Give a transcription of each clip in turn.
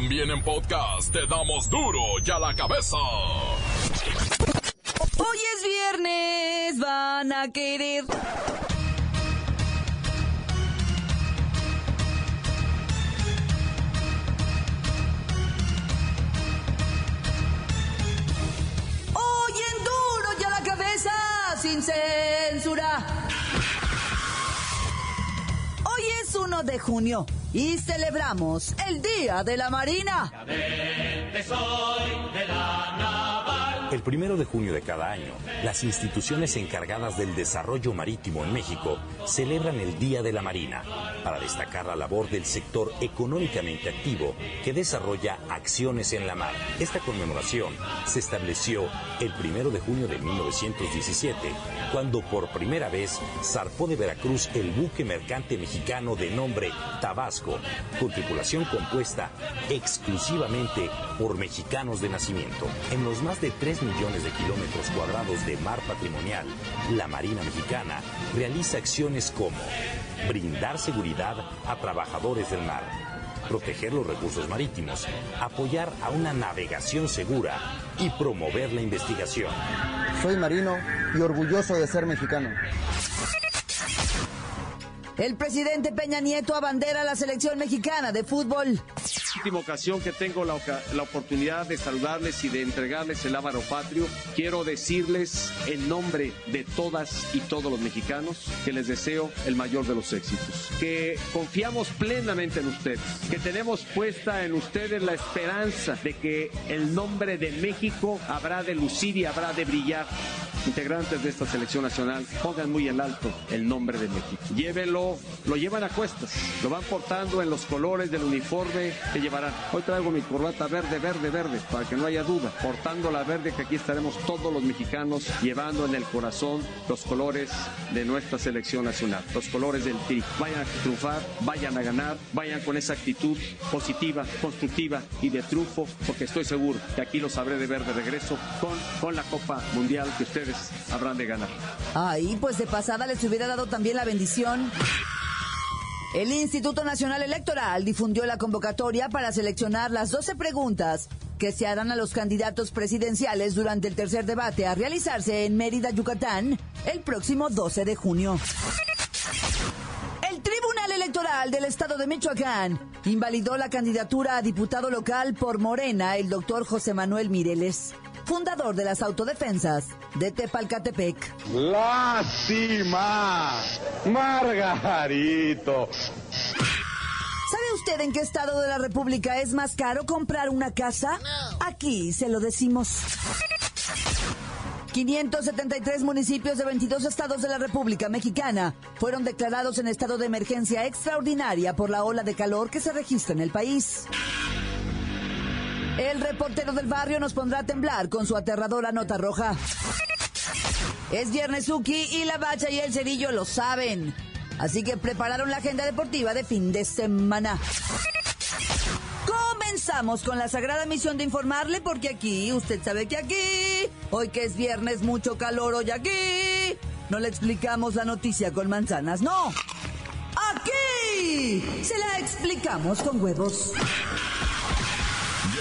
También en podcast te damos duro y a la cabeza. Hoy es viernes, van a querer. Hoy en duro y a la cabeza, sin censura. Hoy es 1 de junio y celebramos el Día de la Marina. Primero de junio de cada año, las instituciones encargadas del desarrollo marítimo en México celebran el Día de la Marina para destacar la labor del sector económicamente activo que desarrolla acciones en la mar. Esta conmemoración se estableció el primero de junio de 1917, cuando por primera vez zarpó de Veracruz el buque mercante mexicano de nombre Tabasco, con tripulación compuesta exclusivamente por mexicanos de nacimiento. En los más de 3 millones de kilómetros cuadrados de mar patrimonial, la Marina Mexicana realiza acciones como brindar seguridad a trabajadores del mar, proteger los recursos marítimos, apoyar a una navegación segura y promover la investigación. Soy marino y orgulloso de ser mexicano. El presidente Peña Nieto abandera a la selección mexicana de fútbol. Última ocasión que tengo la, la oportunidad de saludarles y de entregarles el ávaro patrio, quiero decirles en nombre de todas y todos los mexicanos que les deseo el mayor de los éxitos, que confiamos plenamente en ustedes, que tenemos puesta en ustedes la esperanza de que el nombre de México habrá de lucir y habrá de brillar integrantes de esta selección nacional pongan muy en alto el nombre de México. Llévenlo, lo llevan a cuestas, lo van portando en los colores del uniforme que llevarán. Hoy traigo mi corbata verde, verde, verde, para que no haya duda. Portando la verde que aquí estaremos todos los mexicanos llevando en el corazón los colores de nuestra selección nacional, los colores del TRI. Vayan a triunfar, vayan a ganar, vayan con esa actitud positiva, constructiva y de triunfo, porque estoy seguro que aquí los sabré de ver de regreso con, con la Copa Mundial que ustedes habrán de ganar. Ahí, pues de pasada les hubiera dado también la bendición. El Instituto Nacional Electoral difundió la convocatoria para seleccionar las 12 preguntas que se harán a los candidatos presidenciales durante el tercer debate a realizarse en Mérida, Yucatán, el próximo 12 de junio. El Tribunal Electoral del Estado de Michoacán invalidó la candidatura a diputado local por Morena, el doctor José Manuel Mireles, fundador de las autodefensas de Tepalcatepec. ¡Lástima! Margarito. ¿Sabe usted en qué estado de la República es más caro comprar una casa? Aquí se lo decimos. 573 municipios de 22 estados de la República Mexicana fueron declarados en estado de emergencia extraordinaria por la ola de calor que se registra en el país. El reportero del barrio nos pondrá a temblar con su aterradora nota roja. Es viernes Uki y la bacha y el cerillo lo saben. Así que prepararon la agenda deportiva de fin de semana. Comenzamos con la sagrada misión de informarle porque aquí, usted sabe que aquí, hoy que es viernes, mucho calor hoy aquí, no le explicamos la noticia con manzanas, no. Aquí se la explicamos con huevos.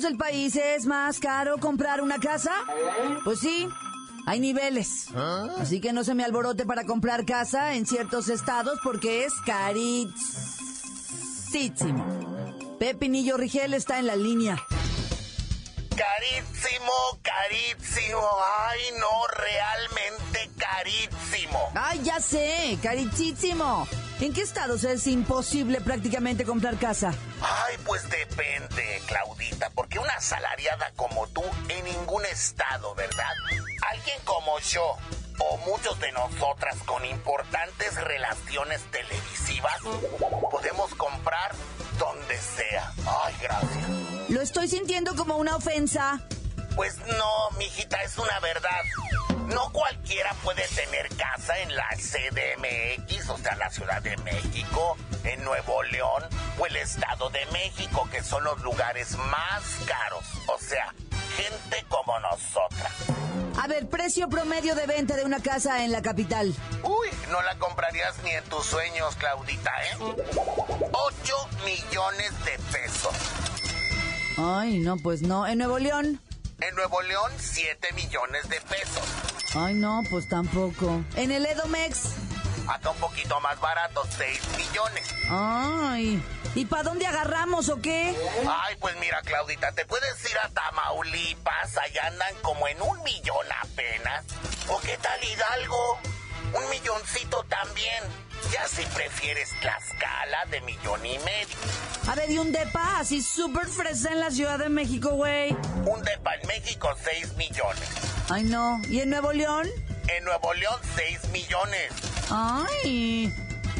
Estados del país es más caro comprar una casa? Pues sí, hay niveles. Así que no se me alborote para comprar casa en ciertos estados porque es carísimo. Pepinillo Rigel está en la línea. Carísimo, carísimo. Ay, no, realmente carísimo. Ay, ya sé, carísimo. ¿En qué estados es imposible prácticamente comprar casa? Ay, pues depende, Claudita, porque una asalariada como tú en ningún estado, ¿verdad? Alguien como yo o muchos de nosotras con importantes relaciones televisivas podemos comprar donde sea. Ay, gracias. Lo estoy sintiendo como una ofensa. Pues no, mijita, es una verdad. No cualquiera puede tener casa en la CDMX, o sea, la Ciudad de México, en Nuevo León o el Estado de México, que son los lugares más caros. O sea, gente como nosotras. A ver, precio promedio de venta de una casa en la capital. Uy, no la comprarías ni en tus sueños, Claudita, ¿eh? 8 millones de pesos. Ay, no, pues no. ¿En Nuevo León? En Nuevo León, 7 millones de pesos. Ay, no, pues tampoco. ¿En el Edomex? Acá un poquito más barato, 6 millones. Ay, ¿y para dónde agarramos o qué? Ay, pues mira, Claudita, te puedes ir a Tamaulipas, allá andan como en un millón apenas. ¿O qué tal Hidalgo? Un milloncito también. Ya si prefieres Tlaxcala de millón y medio. A ver, ¿y un depa así súper fresa en la Ciudad de México, güey? Un depa en México, 6 millones. Ay, no. ¿Y en Nuevo León? En Nuevo León, 6 millones. Ay.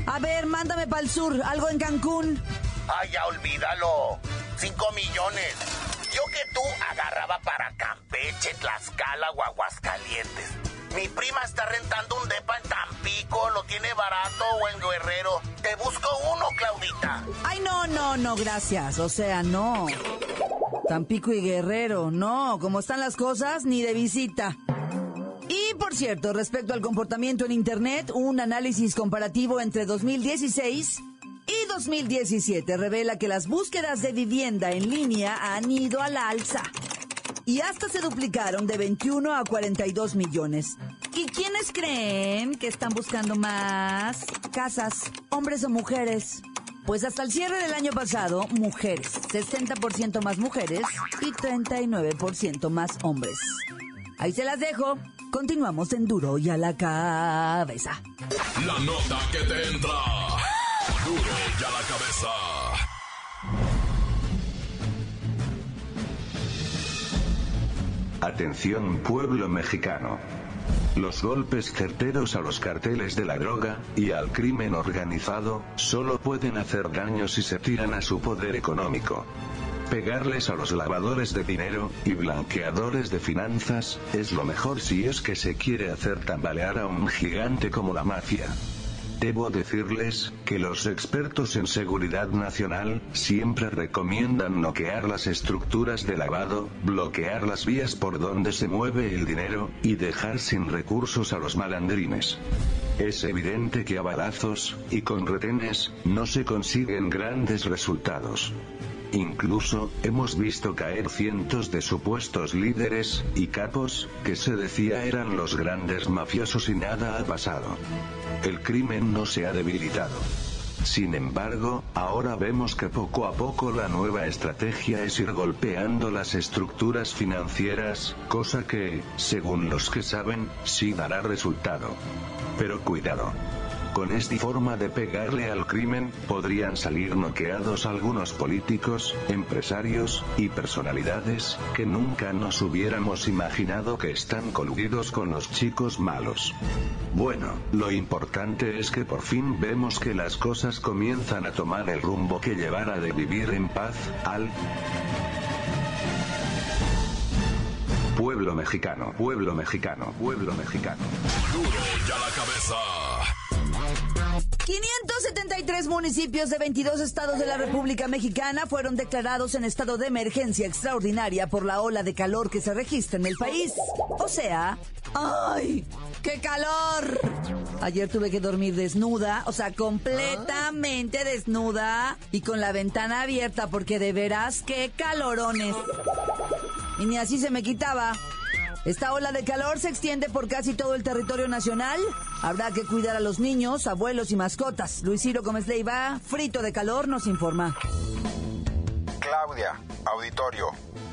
A ver, mándame para el sur, algo en Cancún. Ay, ya olvídalo. 5 millones. Yo que tú agarraba para Campeche, Tlaxcala o Aguascalientes. Mi prima está rentando un depa en Tampico, lo tiene barato o en Guerrero. Te busco uno, Claudita. Ay, no, no, no, gracias. O sea, no. Tampico y Guerrero, no. Como están las cosas, ni de visita. Y por cierto, respecto al comportamiento en Internet, un análisis comparativo entre 2016 y 2017 revela que las búsquedas de vivienda en línea han ido a la alza y hasta se duplicaron de 21 a 42 millones. ¿Y quiénes creen que están buscando más casas, hombres o mujeres? Pues hasta el cierre del año pasado, mujeres, 60% más mujeres y 39% más hombres. Ahí se las dejo. Continuamos en Duro y a la cabeza. La nota que te entra. Duro y a la cabeza. Atención pueblo mexicano. Los golpes certeros a los carteles de la droga, y al crimen organizado, solo pueden hacer daño si se tiran a su poder económico. Pegarles a los lavadores de dinero, y blanqueadores de finanzas, es lo mejor si es que se quiere hacer tambalear a un gigante como la mafia. Debo decirles, que los expertos en seguridad nacional, siempre recomiendan noquear las estructuras de lavado, bloquear las vías por donde se mueve el dinero, y dejar sin recursos a los malandrines. Es evidente que a balazos, y con retenes, no se consiguen grandes resultados. Incluso, hemos visto caer cientos de supuestos líderes, y capos, que se decía eran los grandes mafiosos y nada ha pasado. El crimen no se ha debilitado. Sin embargo, ahora vemos que poco a poco la nueva estrategia es ir golpeando las estructuras financieras, cosa que, según los que saben, sí dará resultado. Pero cuidado. Con esta forma de pegarle al crimen, podrían salir noqueados algunos políticos, empresarios, y personalidades, que nunca nos hubiéramos imaginado que están coludidos con los chicos malos. Bueno, lo importante es que por fin vemos que las cosas comienzan a tomar el rumbo que llevará de vivir en paz, al pueblo mexicano, pueblo mexicano, pueblo mexicano. La cabeza. 573 municipios de 22 estados de la República Mexicana fueron declarados en estado de emergencia extraordinaria por la ola de calor que se registra en el país. O sea, ¡ay! ¡Qué calor! Ayer tuve que dormir desnuda, o sea, completamente desnuda y con la ventana abierta porque de veras, qué calorones. Y ni así se me quitaba. Esta ola de calor se extiende por casi todo el territorio nacional. Habrá que cuidar a los niños, abuelos y mascotas. Luis Ciro Gómez Leiva, frito de calor, nos informa. Claudia, auditorio.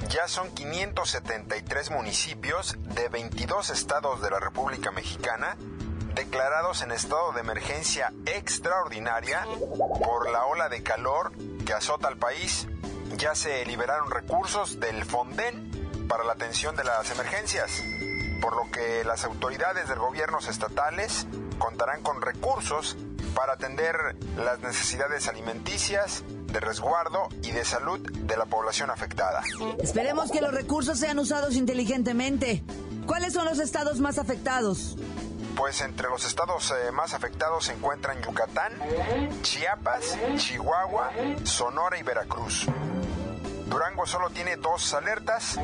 Ya son 573 municipios de 22 estados de la República Mexicana declarados en estado de emergencia extraordinaria por la ola de calor que azota al país. Ya se liberaron recursos del Fonden para la atención de las emergencias, por lo que las autoridades del gobiernos estatales contarán con recursos para atender las necesidades alimenticias de resguardo y de salud de la población afectada. Esperemos que los recursos sean usados inteligentemente. ¿Cuáles son los estados más afectados? Pues entre los estados eh, más afectados se encuentran Yucatán, Chiapas, Chihuahua, Sonora y Veracruz. Durango solo tiene dos alertas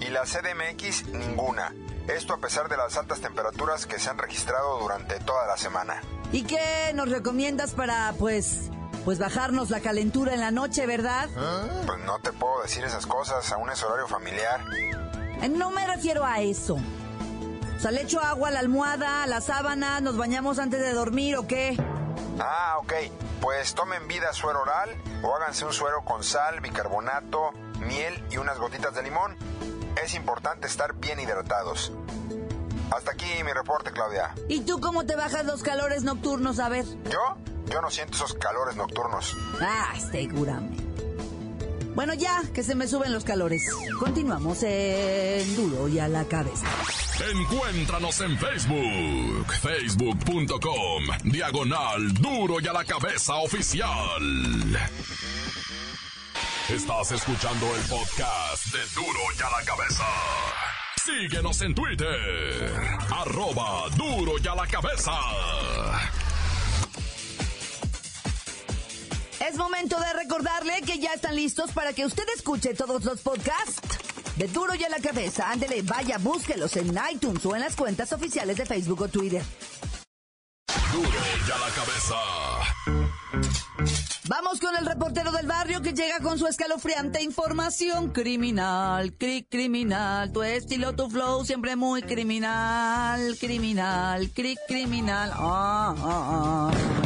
y la CDMX ninguna. Esto a pesar de las altas temperaturas que se han registrado durante toda la semana. ¿Y qué nos recomiendas para, pues, pues bajarnos la calentura en la noche, verdad? Pues no te puedo decir esas cosas, aún es horario familiar. Eh, No me refiero a eso. O sea, le echo agua a la almohada, a la sábana, nos bañamos antes de dormir o qué. Ah, ok. Pues tomen vida suero oral o háganse un suero con sal, bicarbonato, miel y unas gotitas de limón. Es importante estar bien hidratados. Hasta aquí mi reporte, Claudia. ¿Y tú cómo te bajas los calores nocturnos? A ver. ¿Yo? Yo no siento esos calores nocturnos. Ah, seguramente. Bueno, ya, que se me suben los calores. Continuamos en Duro y a la cabeza. Encuéntranos en Facebook, facebook.com, diagonal duro y a la cabeza oficial. Estás escuchando el podcast de duro y a la cabeza. Síguenos en Twitter, arroba duro y a la cabeza. Es momento de recordarle que ya están listos para que usted escuche todos los podcasts de Duro y a la cabeza. Ándele, vaya, búsquelos en iTunes o en las cuentas oficiales de Facebook o Twitter. Duro y a la cabeza. Vamos con el reportero del barrio que llega con su escalofriante información criminal, cri criminal, tu estilo, tu flow siempre muy criminal, criminal, cri criminal. Ah.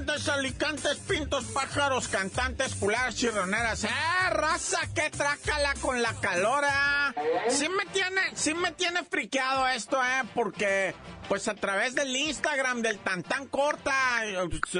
Montes, alicantes, pintos, pájaros, cantantes, culares, chirroneras. ¡Eh, raza! ¡Qué trácala con la calora! Sí me tiene, sí me tiene friqueado esto, ¿eh? Porque, pues a través del Instagram, del Tantán Corta,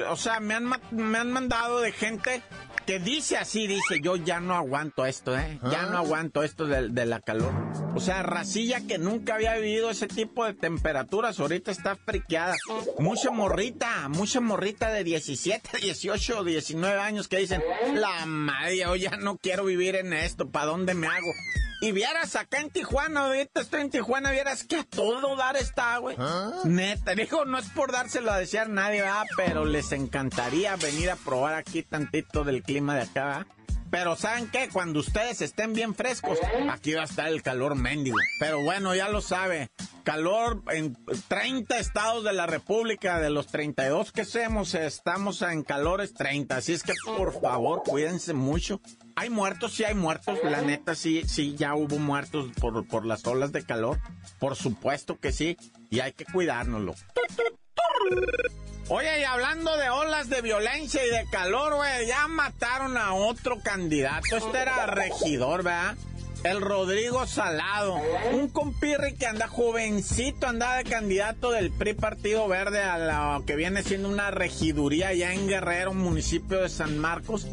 o sea, me han, me han mandado de gente que dice así, dice, yo ya no aguanto esto, ¿eh? Ya no aguanto esto de, de la calor. O sea, racilla que nunca había vivido ese tipo de temperaturas, ahorita está friqueada. Mucha morrita, mucha morrita de 17, 18, 19 años que dicen, la madre, yo ya no quiero vivir en esto, ¿para dónde me hago? Y vieras acá en Tijuana, ahorita estoy en Tijuana, vieras que a todo dar está, güey. Neta, digo, no es por dárselo a desear a nadie, ¿verdad? Pero les encantaría venir a probar aquí tantito del clima de acá, ¿verdad? Pero ¿saben qué? Cuando ustedes estén bien frescos, aquí va a estar el calor mendigo. Pero bueno, ya lo sabe. Calor en 30 estados de la República, de los 32 que somos, estamos en calores 30. Así es que por favor, cuídense mucho. Hay muertos, sí hay muertos. La neta, sí, sí, ya hubo muertos por, por las olas de calor. Por supuesto que sí. Y hay que cuidárnoslo. Oye, y hablando de olas de violencia y de calor, güey, ya mataron a otro candidato. Este era regidor, ¿verdad? El Rodrigo Salado, un compirri que anda jovencito, anda de candidato del PRI Partido Verde a lo que viene siendo una regiduría allá en Guerrero, municipio de San Marcos.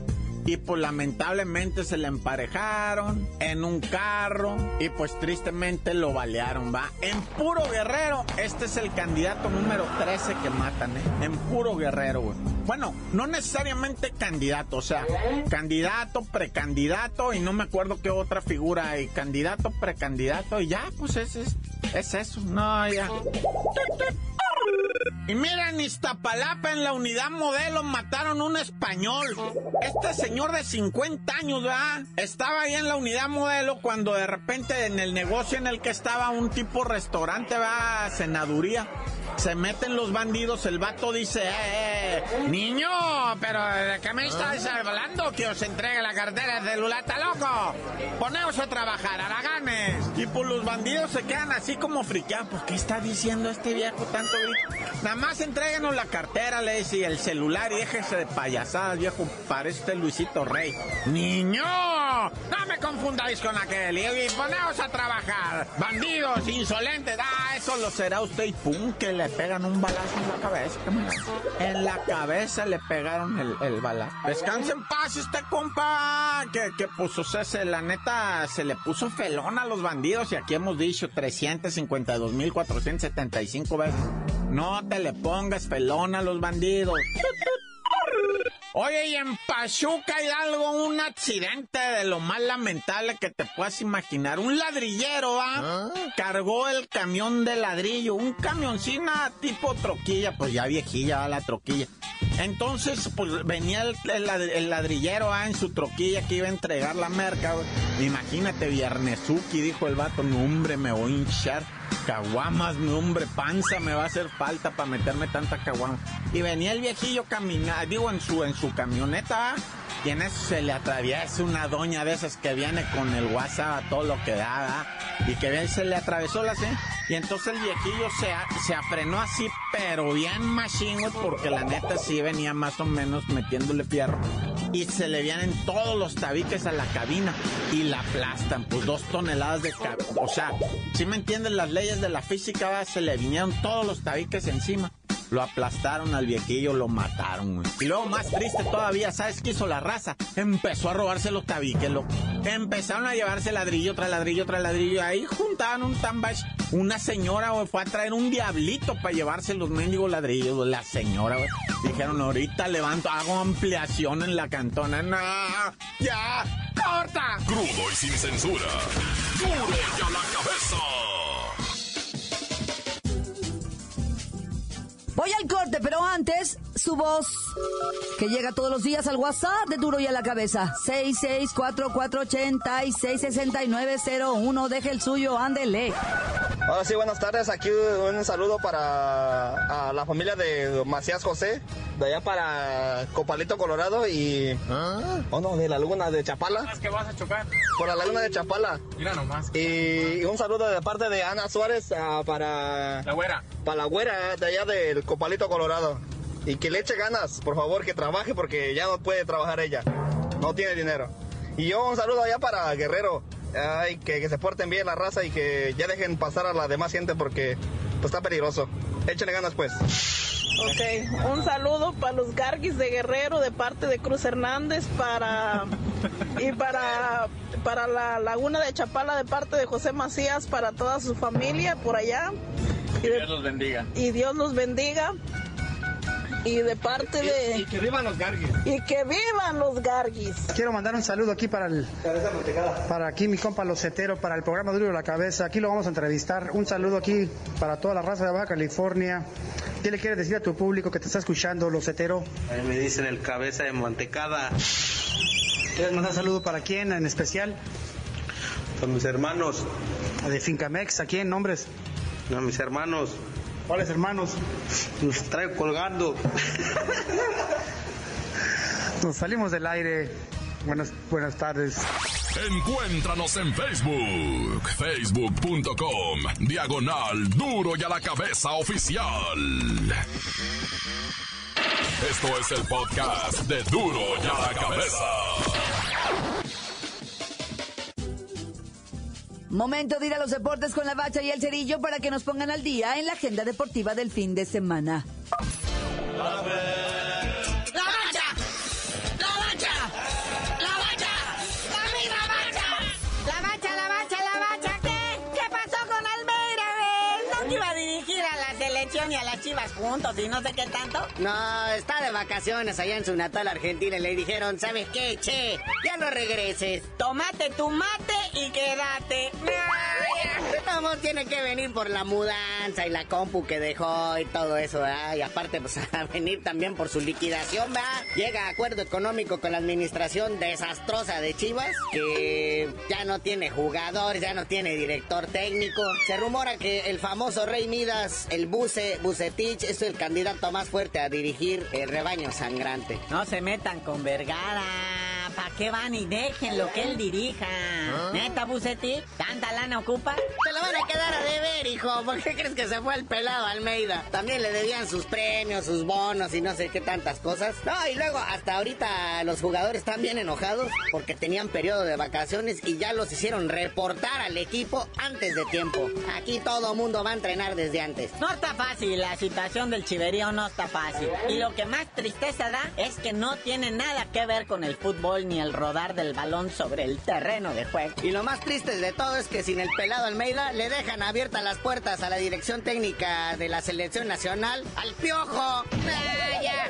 Y pues lamentablemente se le emparejaron en un carro y pues tristemente lo balearon, va. En puro guerrero, este es el candidato número 13 que matan, ¿eh? En puro guerrero, güey. Bueno, no necesariamente candidato, o sea, candidato, precandidato y no me acuerdo qué otra figura hay. Candidato, precandidato y ya, pues es, es, es eso. No, ya. Y mira, en Iztapalapa, en la unidad modelo, mataron un español. Este señor de 50 años, ¿verdad? Estaba ahí en la unidad modelo cuando de repente en el negocio en el que estaba un tipo restaurante, va Senaduría. Se meten los bandidos, el vato dice, eh, eh, niño, pero ¿de qué me estás hablando? Que os entregue la cartera de celular, ¿está loco? Poneos a trabajar, haraganes. Y pues los bandidos se quedan así como friqueados. ¿Por qué está diciendo este viejo tanto grito? Nada más entréguenos la cartera, le dice, y el celular y déjese de payasadas, viejo. Parece usted Luisito Rey. ¡Niño! No me confundáis con aquel. Y, poneos a trabajar. Bandidos, insolentes. Ah, eso lo será usted. Y pum, que le pegan un balazo en la cabeza. En la cabeza le pegaron el, balazo. Descanse en paz este compa. Que, que pues, o sea, se- la neta, se le puso felón a los bandidos. Y aquí hemos dicho 352.475 veces. No te le pongas felón a los bandidos. Oye, y en Pachuca Hidalgo, un accidente de lo más lamentable que te puedas imaginar. Un ladrillero, ¿ah? Cargó el camión de ladrillo, un camioncina tipo troquilla, pues ya viejilla la troquilla. Entonces, pues venía el, ladrillero ¿ah? en su troquilla que iba a entregar la merca. Imagínate, Viernesuki, dijo el vato, no hombre, me voy a hinchar caguamas, no hombre, panza me va a hacer falta para meterme tanta caguama. Y venía el viejillo caminando, digo, en su, en su camioneta, y en eso se le atraviesa una doña de esas que viene con el WhatsApp a todo lo que da, y que se le atravesó la C. Y entonces el viejillo se, se afrenó así, pero bien machine, porque la neta sí venía más o menos metiéndole fierro. Y se le vienen todos los tabiques a la cabina y la aplastan, pues dos toneladas de... O sea, si me entienden las leyes de la física, se le vinieron todos los tabiques encima. Lo aplastaron al viejillo, lo mataron, Y luego, más triste todavía, ¿sabes qué hizo la raza? Empezó a robarse los tabiques. Empezaron a llevarse ladrillo tras ladrillo tras ladrillo. Ahí juntaban un tambash. Una señora, fue a traer un diablito para llevarse los mendigos ladrillos, La señora, Dijeron, ahorita levanto, hago ampliación en la cantona. ¡No! ¡Ya! ¡Corta! Crudo y sin censura. ¡Duro y a la cabeza! Voy al corte, pero antes, su voz, que llega todos los días al WhatsApp de Duro y a la Cabeza. 6644866901. Deje el suyo, ándele. Ahora sí, buenas tardes. Aquí un saludo para la familia de Macías José, de allá para Copalito, Colorado y... ¿Ah? Oh, no, de la laguna de Chapala. ¿Es que vas a chocar? Por la laguna de Chapala. Mira nomás. Y un saludo de parte de Ana Suárez ah, para... La güera. Para la güera de allá del Copalito, Colorado. Y que le eche ganas, por favor, que trabaje porque ya no puede trabajar ella. No tiene dinero. Y yo un saludo allá para Guerrero, Ay, que, se porten bien la raza y que ya dejen pasar a la demás gente porque pues, está peligroso. Échenle ganas pues. Ok, un saludo para los Garguis de Guerrero de parte de Cruz Hernández para y para para la Laguna de Chapala de parte de José Macías para toda su familia por allá. Y Dios los bendiga. Y Dios los bendiga y de parte de... Y que vivan los garguis. Y que vivan los garguis. Quiero mandar un saludo aquí para el... Para aquí mi compa Locetero, para el programa Duro de la Cabeza. Aquí lo vamos a entrevistar. Un saludo aquí para toda la raza de Baja California. ¿Qué le quieres decir a tu público que te está escuchando, Locetero? Ahí me dicen el cabeza de mantecada. ¿Quieres mandar un saludo para quién en especial? Para mis hermanos. ¿De Fincamex? ¿A quién? ¿Nombres? A mis hermanos. ¿Cuáles hermanos? Nos traigo colgando. Nos salimos del aire. Buenas, buenas tardes. Encuéntranos en Facebook, facebook.com, diagonal duro y a la cabeza oficial. Esto es el podcast de duro y a la cabeza. Momento de ir a los deportes con la bacha y el cerillo para que nos pongan al día en la agenda deportiva del fin de semana. y a las chivas juntos y no sé qué tanto? No, está de vacaciones allá en su natal Argentina y le dijeron, ¿sabes qué, che? Ya no regreses. Tomate tu mate y quédate. Vamos, tiene que venir por la mudanza y la compu que dejó y todo eso. Y aparte, pues a venir también por su liquidación, ¿verdad? Llega a acuerdo económico con la administración desastrosa de Chivas, que ya no tiene jugadores, ya no tiene director técnico. Se rumora que el famoso Rey Midas, el Buce, Bucetich, es el candidato más fuerte a dirigir el rebaño sangrante. No se metan con Vergara. ¿Para qué van y dejen lo que él dirija? ¿Ah? ¿Neta, Bucetich? ¿Tanta lana ocupa? Te lo van a quedar a deber, hijo. ¿Por qué crees que se fue el pelado Almeida? También le debían sus premios, sus bonos y no sé qué tantas cosas. No, y luego hasta ahorita los jugadores están bien enojados porque tenían periodo de vacaciones y ya los hicieron reportar al equipo antes de tiempo. Aquí todo mundo va a entrenar desde antes. No está fácil, la situación del chiverío no está fácil. Y lo que más tristeza da es que no tiene nada que ver con el fútbol ni el rodar del balón sobre el terreno de juego. Y lo más triste de todo es que sin el pelado Almeida le dejan abiertas las puertas a la dirección técnica de la selección nacional al piojo.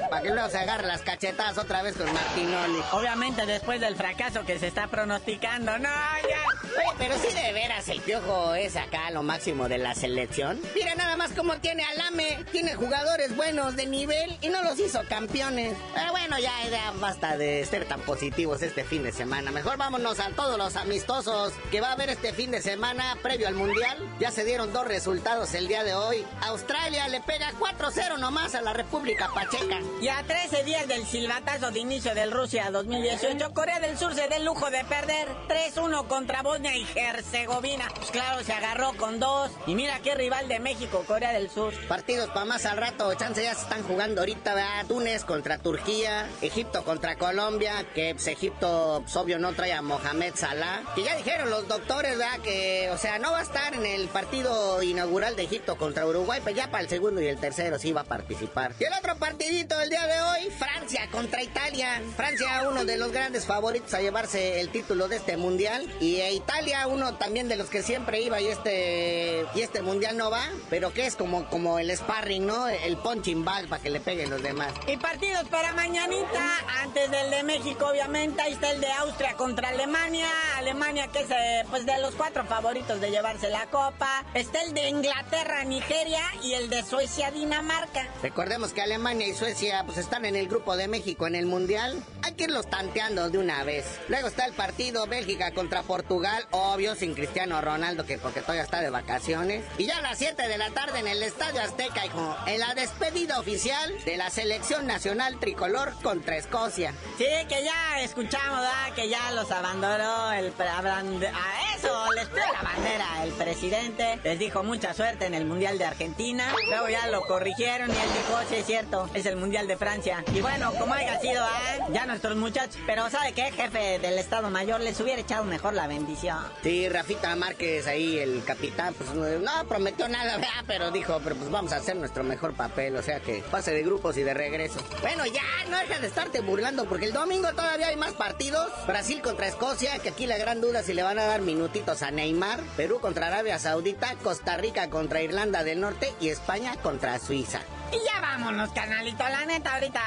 Para que luego se agarre las cachetadas otra vez con Martinoli. Obviamente después del fracaso que se está pronosticando. No, ya. Oye, pero sí de veras el piojo es acá lo máximo de la selección. Mira nada más cómo tiene Alame. Tiene jugadores buenos de nivel y no los hizo campeones. Pero bueno, ya, ya basta de ser tan positivos este fin de semana. Mejor vámonos a todos los amistosos que va a haber este fin de semana previo al Mundial. Ya se dieron dos resultados el día de hoy. Australia le pega 4-0 nomás a la República Pacheca. Y a 13 días del silbatazo de inicio del Rusia 2018, Corea del Sur se da el lujo de perder 3-1 contra Bosnia y Herzegovina. Pues claro, se agarró con dos. Y mira qué rival de México, Corea del Sur. Partidos para más al rato, chance ya se están jugando ahorita, ¿verdad? Túnez contra Turquía, Egipto contra Colombia, que pues, Egipto, pues, obvio, no trae a Mohamed Salah. Que ya dijeron los doctores, ¿verdad? Que, o sea, no va a estar en el partido inaugural de Egipto contra Uruguay, pero ya para el segundo y el tercero sí va a participar. Y el otro partidito del día de hoy, Francia contra Italia. Francia, uno de los grandes favoritos a llevarse el título de este mundial. Y Italia, uno también de los que siempre iba y este, y este mundial no va, pero que es como, como el sparring, ¿no? El punching bag para que le peguen los demás. Y partidos para mañanita, antes del de México, obviamente, ahí está el de Austria contra Alemania. Alemania que es eh, pues de los cuatro favoritos de llevarse la copa. Está el de Inglaterra, Nigeria y el de Suecia, Dinamarca. Recordemos que Alemania y Suecia pues están en el grupo de México en el Mundial. Hay que irlos tanteando de una vez. Luego está el partido Bélgica contra Portugal, obvio, sin Cristiano Ronaldo, que porque todavía está de vacaciones. Y ya a las 7 de la tarde en el Estadio Azteca, hijo, en la despedida oficial de la selección nacional tricolor contra Escocia. Sí, que ya escuchamos, ¿verdad? Que ya los abandonó el... A eso, les dio la bandera el presidente. Les dijo mucha suerte en el Mundial de Argentina. Luego ya lo corrigieron y él dijo, sí es cierto, es el Mundial de Francia. Y bueno, como haya sido, ¿ah? ya nuestros muchachos. Pero ¿sabe qué? Jefe del Estado Mayor les hubiera echado mejor la bendición. Sí, Rafita Márquez ahí, el capitán, pues no prometió nada, ¿verdad? Pero dijo, pero pues vamos a hacer nuestro mejor papel. O sea que pase de grupos y de regreso. Bueno, ya, no deja de estarte burlando porque el domingo todavía hay más partidos. Brasil contra Escocia, que aquí la gran duda si le van a dar minutitos a Neymar. Perú contra Arabia Saudita, Costa Rica contra Irlanda del Norte y España contra Suiza. Y ya vámonos, canalito. La neta, ahorita,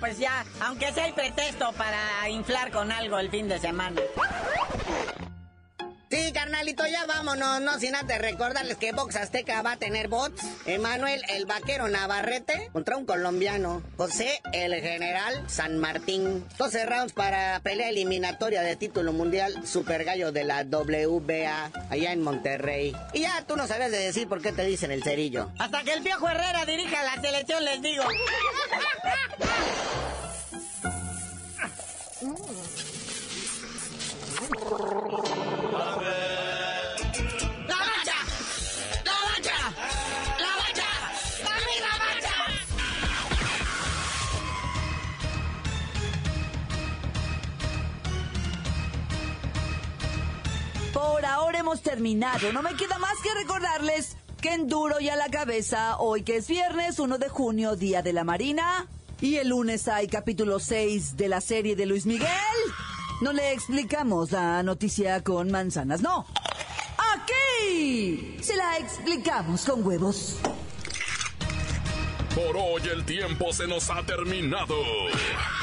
pues ya, aunque sea el pretexto para inflar con algo el fin de semana. Sí, carnalito, ya vámonos, no sin antes recordarles que Box Azteca va a tener bots. Emanuel, el vaquero Navarrete, contra un colombiano. José, el general San Martín. 12 rounds para pelea eliminatoria de título mundial Super Gallo de la WBA, allá en Monterrey. Y ya tú no sabes de decir por qué te dicen el cerillo. Hasta que el viejo Herrera dirija la selección, les digo. hemos terminado. No me queda más que recordarles que en duro y a la cabeza, hoy que es viernes 1 de junio, Día de la Marina, y el lunes hay capítulo 6 de la serie de Luis Miguel. No le explicamos la noticia con manzanas, no. Aquí se la explicamos con huevos. Por hoy el tiempo se nos ha terminado.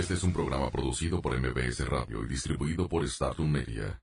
Este es un programa producido por MBS Radio y distribuido por Startum Media.